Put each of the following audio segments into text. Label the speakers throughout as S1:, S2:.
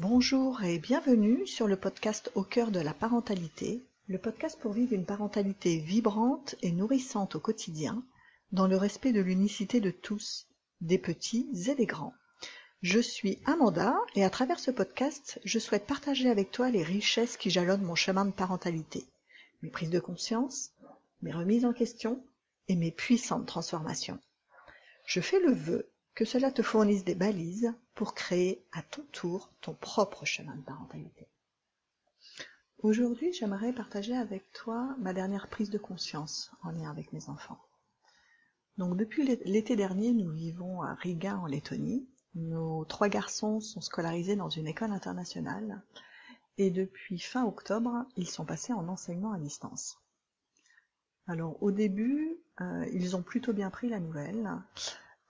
S1: Bonjour et bienvenue sur le podcast Au cœur de la parentalité, le podcast pour vivre une parentalité vibrante et nourrissante au quotidien, dans le respect de l'unicité de tous, des petits et des grands. Je suis Amanda et à travers ce podcast, je souhaite partager avec toi les richesses qui jalonnent mon chemin de parentalité, mes prises de conscience, mes remises en question et mes puissantes transformations. Je fais le vœu que cela te fournisse des balises pour créer à ton tour ton propre chemin de parentalité. Aujourd'hui, j'aimerais partager avec toi ma dernière prise de conscience en lien avec mes enfants. Donc depuis l'été dernier, nous vivons à Riga en Lettonie. Nos trois garçons sont scolarisés dans une école internationale et depuis fin octobre, ils sont passés en enseignement à distance. Alors au début, euh, ils ont plutôt bien pris la nouvelle.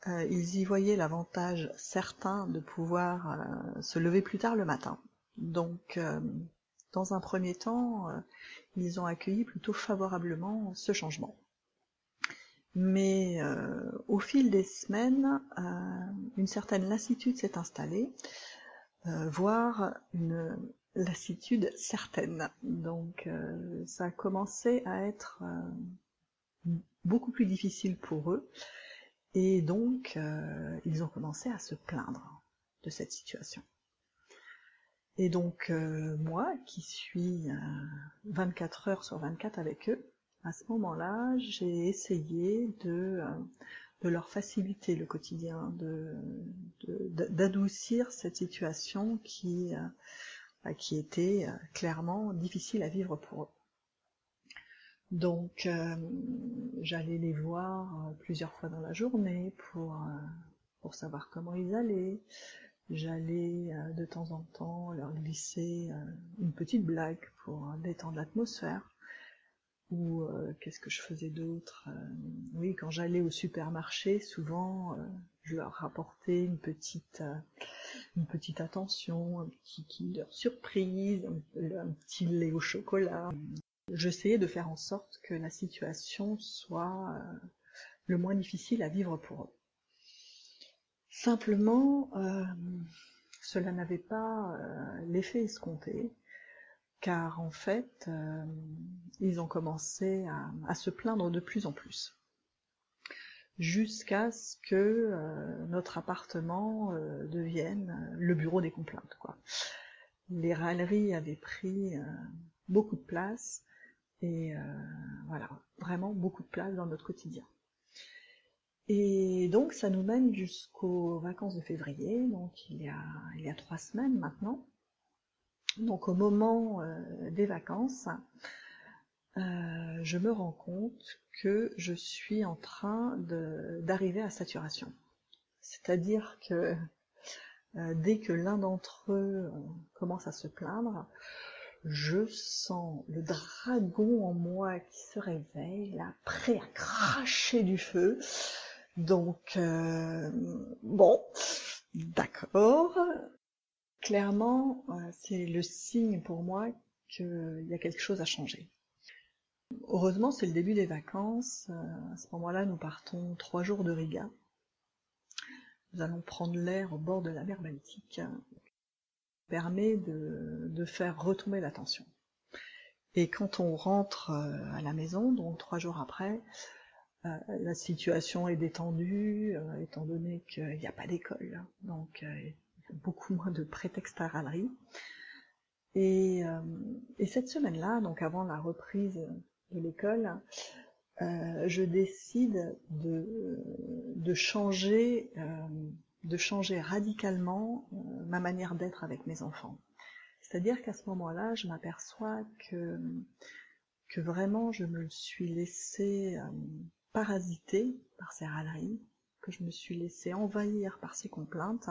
S1: Euh, ils y voyaient l'avantage certain de pouvoir euh, se lever plus tard le matin. Donc dans un premier temps, ils ont accueilli plutôt favorablement ce changement. Mais euh, au fil des semaines, euh, une certaine lassitude s'est installée, euh, voire une lassitude certaine. Donc ça a commencé à être beaucoup plus difficile pour eux, et donc ils ont commencé à se plaindre de cette situation. Et donc moi, qui suis 24 heures sur 24 avec eux, à ce moment-là, j'ai essayé de, euh, leur faciliter le quotidien, d'adoucir de, cette situation qui, euh, bah, qui était euh, clairement difficile à vivre pour eux. Donc j'allais les voir plusieurs fois dans la journée pour, pour savoir comment ils allaient. J'allais de temps en temps leur glisser une petite blague pour détendre l'atmosphère ou euh, qu'est-ce que je faisais d'autre euh, Oui, quand j'allais au supermarché, souvent euh, je leur rapportais une petite une petite attention, un petit Kinder surprise, un, petit lait au chocolat. J'essayais de faire en sorte que la situation soit le moins difficile à vivre pour eux. Simplement, cela n'avait pas l'effet escompté car en fait, euh, ils ont commencé à, se plaindre de plus en plus. Jusqu'à ce que euh, notre appartement euh, devienne le bureau des complaintes. Les râleries avaient pris beaucoup de place et voilà, vraiment beaucoup de place dans notre quotidien. Et donc ça nous mène jusqu'aux vacances de février, donc il y a, trois semaines maintenant. Donc au moment euh, des vacances, euh, je me rends compte que je suis en train d'arriver à saturation. C'est-à-dire que euh, dès que l'un d'entre eux commence à se plaindre, je sens le dragon en moi qui se réveille, prêt à cracher du feu. Donc, bon, d'accord, clairement, euh, c'est le signe pour moi qu'il y a quelque chose à changer. Heureusement, c'est le début des vacances. Euh, à ce moment-là, nous partons trois jours de Riga. Nous allons prendre l'air au bord de la mer Baltique. Permet de, faire retomber la tension. Et quand on rentre euh, à la maison, donc trois jours après, la situation est détendue, étant donné qu'il n'y a pas d'école. Donc beaucoup moins de prétextes à râlerie. Et, euh, et cette semaine-là, donc avant la reprise de l'école, euh, je décide de, changer, euh, de changer radicalement ma manière d'être avec mes enfants. C'est-à-dire qu'à ce moment-là, je m'aperçois que, vraiment je me suis laissé parasiter par ces râleries, que je me suis laissé envahir par ces complaintes,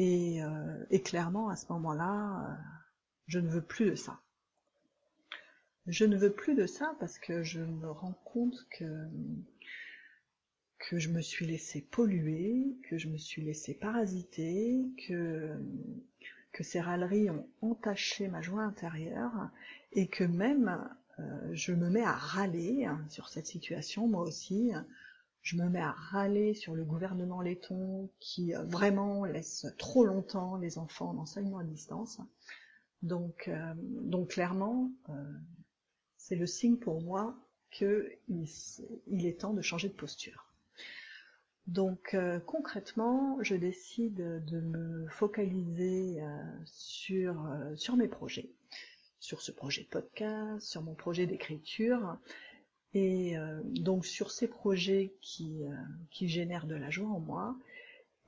S1: euh, et, clairement, à ce moment-là, euh, je ne veux plus de ça. Je ne veux plus de ça parce que je me rends compte que, que je me suis laissé polluer, que je me suis laissé parasiter, que, que ces râleries ont entaché ma joie intérieure et que même euh, je me mets à râler sur cette situation moi aussi je me mets à râler sur le gouvernement laiton qui euh, vraiment laisse trop longtemps les enfants en enseignement à distance. Donc, euh, donc clairement, c'est le signe pour moi qu'il il est temps de changer de posture. Donc concrètement, je décide de me focaliser sur, sur mes projets, sur ce projet podcast, sur mon projet d'écriture, et euh, donc sur ces projets qui, euh, génèrent de la joie en moi,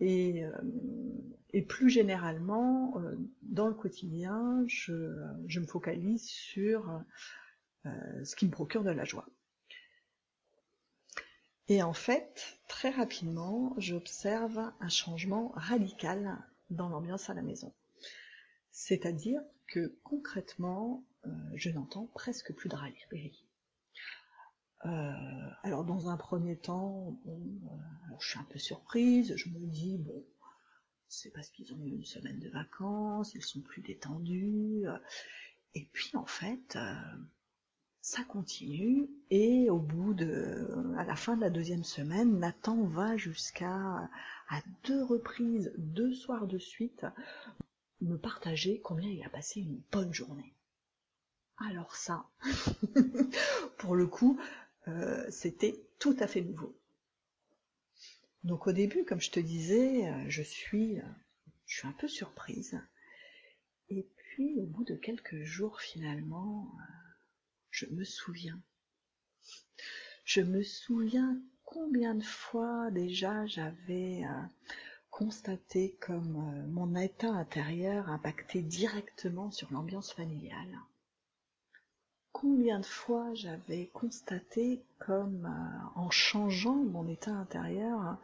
S1: et, euh, plus généralement, dans le quotidien, je me focalise sur ce qui me procure de la joie. Et en fait, très rapidement, j'observe un changement radical dans l'ambiance à la maison. C'est-à-dire que concrètement, je n'entends presque plus de râlerie. Euh, alors dans un premier temps, bon, euh, je suis un peu surprise, je me dis bon, c'est parce qu'ils ont eu une semaine de vacances, ils sont plus détendus, euh, et puis en fait, ça continue, et au bout de, à la fin de la deuxième semaine, Nathan va jusqu'à à deux reprises, deux soirs de suite, me partager combien il a passé une bonne journée. Alors ça, pour le coup, euh, c'était tout à fait nouveau. Donc au début, comme je te disais, euh, je suis, euh, je suis un peu surprise. Et puis au bout de quelques jours, finalement, je me souviens. Je me souviens combien de fois déjà j'avais constaté comme mon état intérieur impactait directement sur l'ambiance familiale combien de fois j'avais constaté comme euh, en changeant mon état intérieur,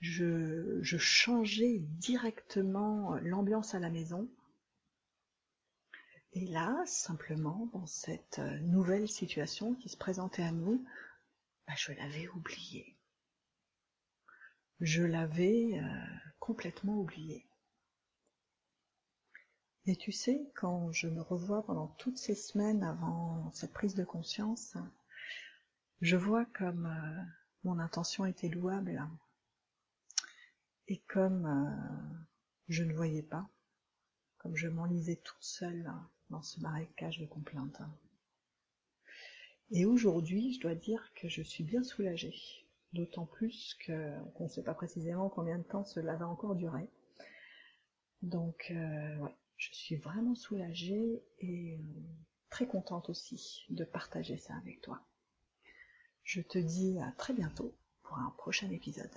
S1: je changeais directement l'ambiance à la maison. Et là, simplement, dans cette euh, nouvelle situation qui se présentait à nous, bah, je l'avais oublié. Je l'avais euh, complètement oublié. Et tu sais, quand je me revois pendant toutes ces semaines avant cette prise de conscience, je vois comme euh, mon intention était louable et comme je ne voyais pas, comme je m'enlisais toute seule dans ce marécage de complaintes. Et aujourd'hui, je dois dire que je suis bien soulagée, d'autant plus qu'on ne sait pas précisément combien de temps cela va encore durer. Donc, euh, je suis vraiment soulagée et euh, très contente aussi de partager ça avec toi. Je te dis à très bientôt pour un prochain épisode.